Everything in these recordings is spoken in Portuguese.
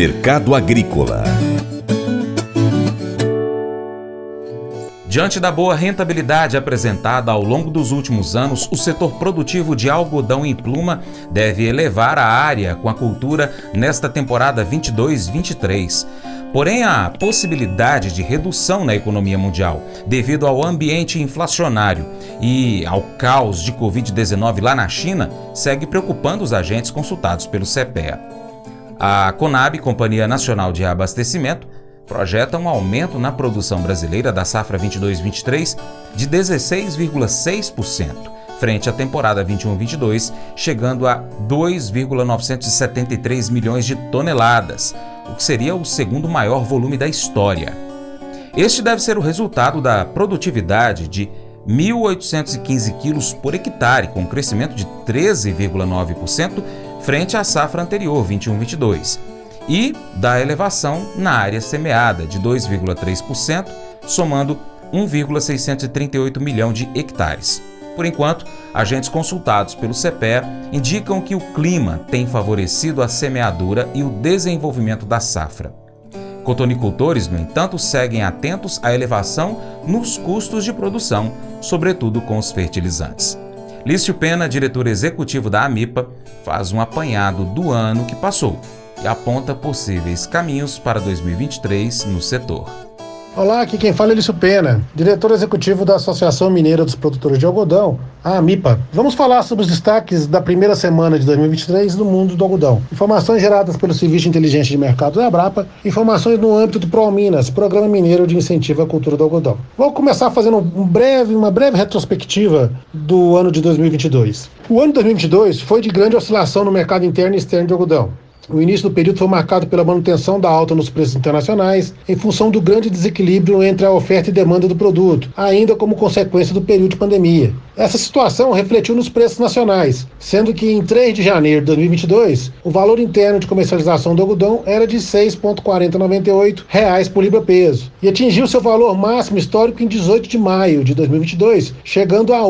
Mercado Agrícola Diante da boa rentabilidade apresentada ao longo dos últimos anos, o setor produtivo de algodão em pluma deve elevar a área com a cultura nesta temporada 22-23. Porém, a possibilidade de redução na economia mundial, devido ao ambiente inflacionário e ao caos de Covid-19 lá na China, segue preocupando os agentes consultados pelo CPEA. A Conab, Companhia Nacional de Abastecimento, projeta um aumento na produção brasileira da safra 22-23 de 16,6%, frente à temporada 21-22, chegando a 2,973 milhões de toneladas, o que seria o segundo maior volume da história. Este deve ser o resultado da produtividade de 1.815 quilos por hectare, com um crescimento de 13,9% frente à safra anterior, 21-22 e da elevação na área semeada de 2,3%, somando 1,638 milhão de hectares. Por enquanto, agentes consultados pelo CPE indicam que o clima tem favorecido a semeadura e o desenvolvimento da safra. Cotonicultores, no entanto, seguem atentos à elevação nos custos de produção, sobretudo com os fertilizantes. Lício Pena, diretor executivo da AMIPA, faz um apanhado do ano que passou e aponta possíveis caminhos para 2023 no setor. Olá, aqui quem fala é Lício Pena, diretor executivo da Associação Mineira dos Produtores de Algodão, a AMIPA. Vamos falar sobre os destaques da primeira semana de 2023 no mundo do algodão. Informações geradas pelo Serviço de Inteligência de Mercado da Abrapa, informações no âmbito do ProMinas, Programa Mineiro de Incentivo à Cultura do Algodão. Vou começar fazendo um breve, uma breve retrospectiva do ano de 2022. O ano de 2022 foi de grande oscilação no mercado interno e externo de algodão. O início do período foi marcado pela manutenção da alta nos preços internacionais, em função do grande desequilíbrio entre a oferta e demanda do produto, ainda como consequência do período de pandemia. Essa situação refletiu nos preços nacionais, sendo que em 3 de janeiro de 2022, o valor interno de comercialização do algodão era de R$ 6,4098 por libra-peso e atingiu seu valor máximo histórico em 18 de maio de 2022, chegando a R$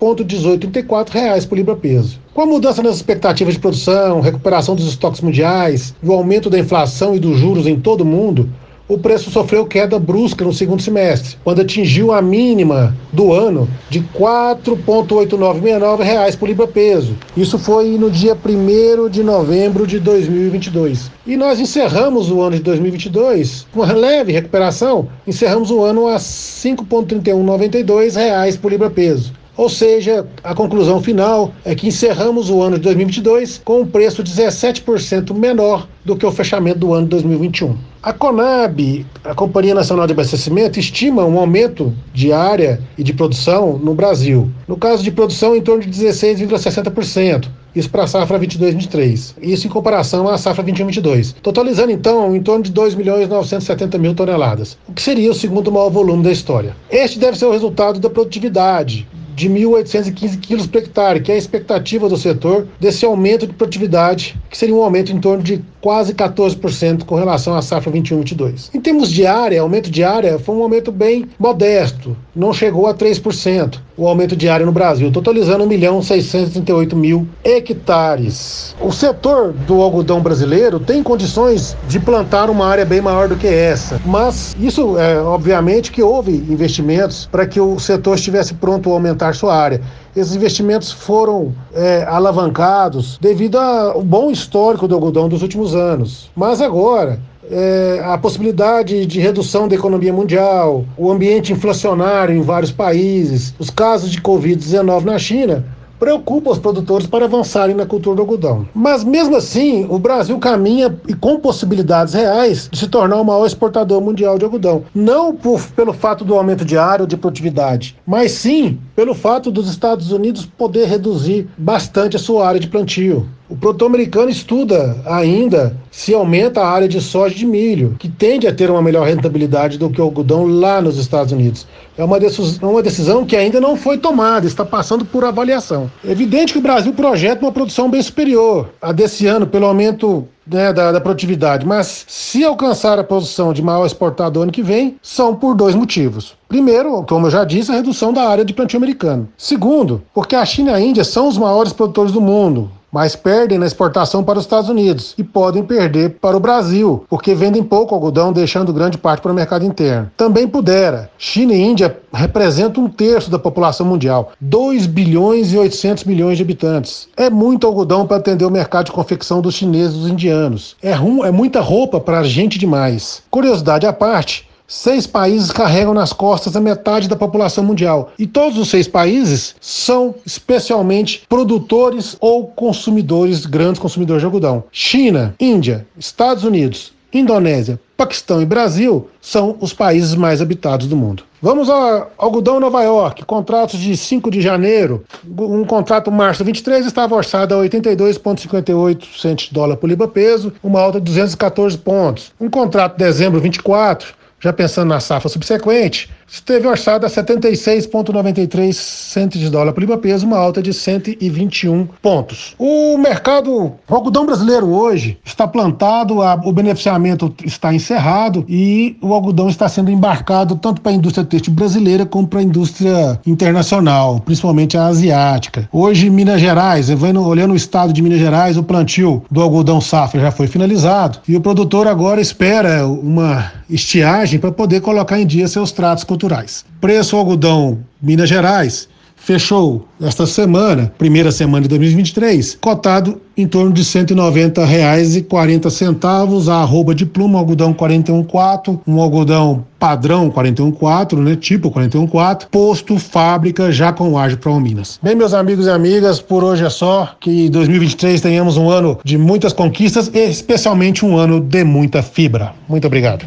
8,1834 por libra-peso. Com a mudança nas expectativas de produção, recuperação dos estoques mundiais e o aumento da inflação e dos juros em todo o mundo, o preço sofreu queda brusca no segundo semestre, quando atingiu a mínima do ano de R$ 4,8969 por libra-peso. Isso foi no dia 1 de novembro de 2022. E nós encerramos o ano de 2022 com uma leve recuperação, encerramos o ano a R$ 5,3192 por libra-peso. Ou seja, a conclusão final é que encerramos o ano de 2022 com um preço 17% menor do que o fechamento do ano de 2021. A Conab, a Companhia Nacional de Abastecimento, estima um aumento de área e de produção no Brasil. No caso de produção, em torno de 16,60%. Isso para a safra 22-23. Isso em comparação à safra 21-22. Totalizando, então, em torno de 2 milhões 970 mil toneladas, o que seria o segundo maior volume da história. Este deve ser o resultado da produtividade, de 1.815 quilos por hectare, que é a expectativa do setor desse aumento de produtividade, que seria um aumento em torno de quase 14% com relação à safra 21-22. Em termos de área, aumento de área foi um aumento bem modesto, não chegou a 3% o aumento de área no Brasil, totalizando 1 milhão 638 mil hectares. O setor do algodão brasileiro tem condições de plantar uma área bem maior do que essa, mas isso é obviamente que houve investimentos para que o setor estivesse pronto a aumentar sua área. Esses investimentos foram é, alavancados devido ao bom histórico do algodão dos últimos anos. Mas agora, é, a possibilidade de redução da economia mundial, o ambiente inflacionário em vários países, os casos de Covid-19 na China, preocupa os produtores para avançarem na cultura do algodão. Mas mesmo assim, o Brasil caminha e com possibilidades reais de se tornar o maior exportador mundial de algodão. Não por, pelo fato do aumento ou de produtividade, mas sim pelo fato dos Estados Unidos poder reduzir bastante a sua área de plantio. O produtor americano estuda ainda se aumenta a área de soja de milho, que tende a ter uma melhor rentabilidade do que o algodão lá nos Estados Unidos. É uma decisão, uma decisão que ainda não foi tomada, está passando por avaliação. É evidente que o Brasil projeta uma produção bem superior a desse ano, pelo aumento né, da, da, produtividade, mas se alcançar a posição de maior exportador ano que vem, são por dois motivos. Primeiro, como eu já disse, a redução da área de plantio americano. Segundo, porque a China e a Índia são os maiores produtores do mundo, mas perdem na exportação para os Estados Unidos e podem perder para o Brasil, porque vendem pouco algodão, deixando grande parte para o mercado interno. Também pudera. China e Índia representam um terço da população mundial, 2 bilhões e 800 milhões de habitantes. É muito algodão para atender o mercado de confecção dos chineses e dos indianos. É, rum, é muita roupa para gente demais. Curiosidade à parte, Seis países carregam nas costas a metade da população mundial. E todos os seis países são especialmente produtores ou consumidores, grandes consumidores de algodão. China, Índia, Estados Unidos, Indonésia, Paquistão e Brasil são os países mais habitados do mundo. Vamos ao algodão Nova York, contratos de 5 de janeiro. Um contrato março 23 estava orçado a 82,58 centos de dólar por libra peso, uma alta de 214 pontos. Um contrato de dezembro 24 já pensando na safra subsequente, esteve orçado a 76,93 centos de dólar por libra peso, uma alta de 121 pontos. O mercado algodão brasileiro hoje está plantado, a, o beneficiamento está encerrado e o algodão está sendo embarcado tanto para a indústria têxtil brasileira como para a indústria internacional, principalmente a asiática. Hoje, Minas Gerais, olhando o estado de Minas Gerais, o plantio do algodão safra já foi finalizado e o produtor agora espera uma estiagem para poder colocar em dia seus tratos culturais. Preço algodão Minas Gerais fechou esta semana, primeira semana de 2023, cotado em torno de R$ 190,40 a arroba de pluma, algodão 41,4, um algodão padrão 41,4, né, tipo 41,4, posto fábrica já com ágio para Minas. Bem, meus amigos e amigas, por hoje é só, que 2023 tenhamos um ano de muitas conquistas e especialmente um ano de muita fibra. Muito obrigado.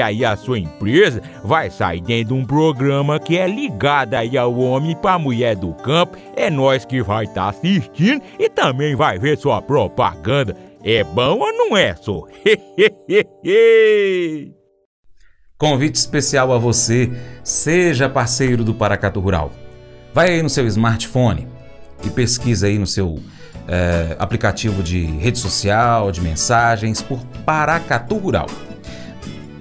aí a sua empresa vai sair dentro de um programa que é ligado aí ao homem para mulher do campo. É nós que vai estar tá assistindo e também vai ver sua propaganda. É bom ou não é, só? Convite especial a você, seja parceiro do Paracatu Rural. Vai aí no seu smartphone e pesquisa aí no seu é, aplicativo de rede social, de mensagens, por Paracatu Rural.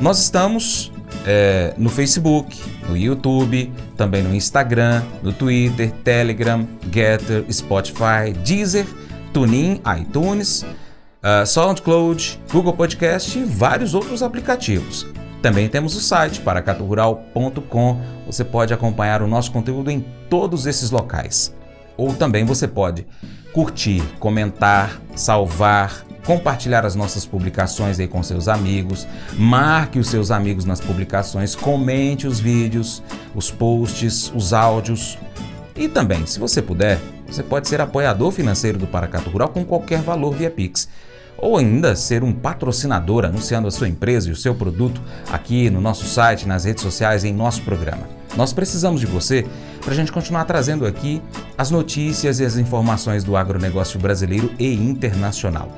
Nós estamos é, no Facebook, no YouTube, também no Instagram, no Twitter, Telegram, Getter, Spotify, Deezer, TuneIn, iTunes, uh, SoundCloud, Google Podcast e vários outros aplicativos. Também temos o site paracaturural.com. Você pode acompanhar o nosso conteúdo em todos esses locais. Ou também você pode curtir, comentar, salvar, compartilhar as nossas publicações aí com seus amigos, marque os seus amigos nas publicações, comente os vídeos, os posts, os áudios. E também, se você puder, você pode ser apoiador financeiro do Paracato Rural com qualquer valor via Pix. ou ainda ser um patrocinador anunciando a sua empresa e o seu produto aqui no nosso site, nas redes sociais, em nosso programa. Nós precisamos de você para a gente continuar trazendo aqui as notícias e as informações do agronegócio brasileiro e internacional.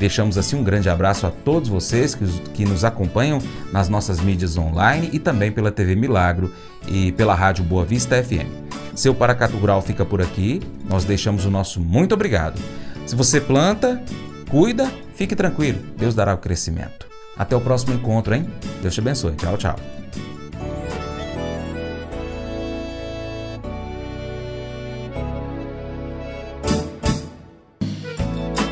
Deixamos assim um grande abraço a todos vocês que, que nos acompanham nas nossas mídias online e também pela TV Milagro e pela Rádio Boa Vista FM. Seu Paracatu Rural fica por aqui. Nós deixamos o nosso muito obrigado. Se você planta, cuida, fique tranquilo. Deus dará o crescimento. Até o próximo encontro, hein? Deus te abençoe. Tchau, tchau.